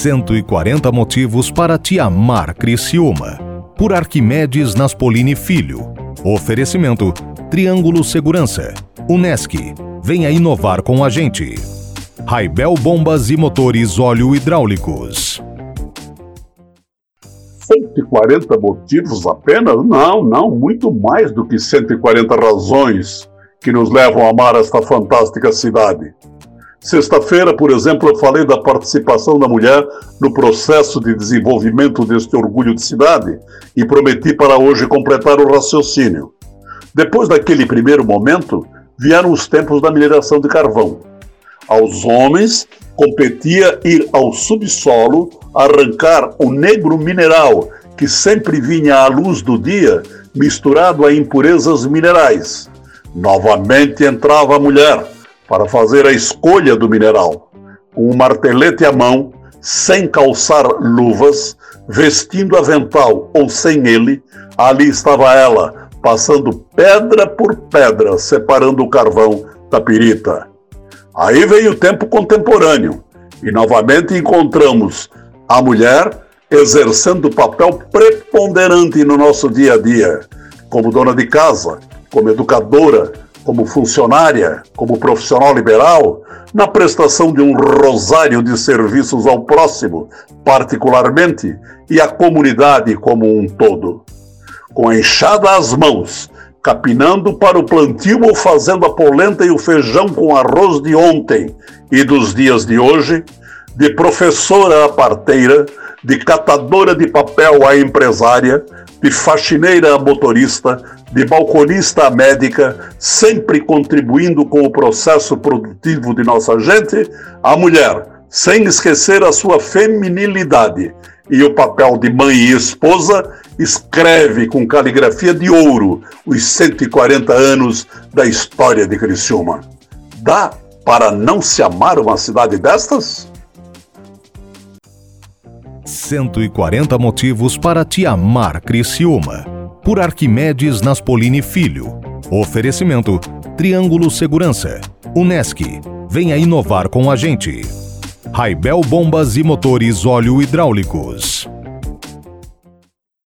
140 motivos para te amar Criciúma. Por Arquimedes Naspolini Filho. Oferecimento Triângulo Segurança. Unesc. Venha inovar com a gente. Raibel Bombas e Motores Óleo Hidráulicos. 140 motivos apenas? Não, não, muito mais do que 140 razões que nos levam a amar esta fantástica cidade. Sexta-feira, por exemplo, eu falei da participação da mulher no processo de desenvolvimento deste orgulho de cidade e prometi para hoje completar o raciocínio. Depois daquele primeiro momento, vieram os tempos da mineração de carvão. Aos homens competia ir ao subsolo arrancar o negro mineral que sempre vinha à luz do dia misturado a impurezas minerais. Novamente entrava a mulher para fazer a escolha do mineral. Com um martelete à mão, sem calçar luvas, vestindo avental ou sem ele, ali estava ela, passando pedra por pedra, separando o carvão da pirita. Aí veio o tempo contemporâneo e novamente encontramos a mulher exercendo papel preponderante no nosso dia a dia, como dona de casa, como educadora, como funcionária, como profissional liberal, na prestação de um rosário de serviços ao próximo, particularmente, e à comunidade como um todo. Com a enxada às mãos, capinando para o plantio ou fazendo a polenta e o feijão com arroz de ontem e dos dias de hoje, de professora a parteira, de catadora de papel a empresária, de faxineira a motorista, de balconista a médica, sempre contribuindo com o processo produtivo de nossa gente, a mulher, sem esquecer a sua feminilidade e o papel de mãe e esposa, escreve com caligrafia de ouro os 140 anos da história de Criciúma. Dá para não se amar uma cidade destas? 140 motivos para te amar Criciúma. Por Arquimedes Naspolini Filho. Oferecimento Triângulo Segurança. Unesc. Venha inovar com a gente. Raibel Bombas e Motores Óleo Hidráulicos.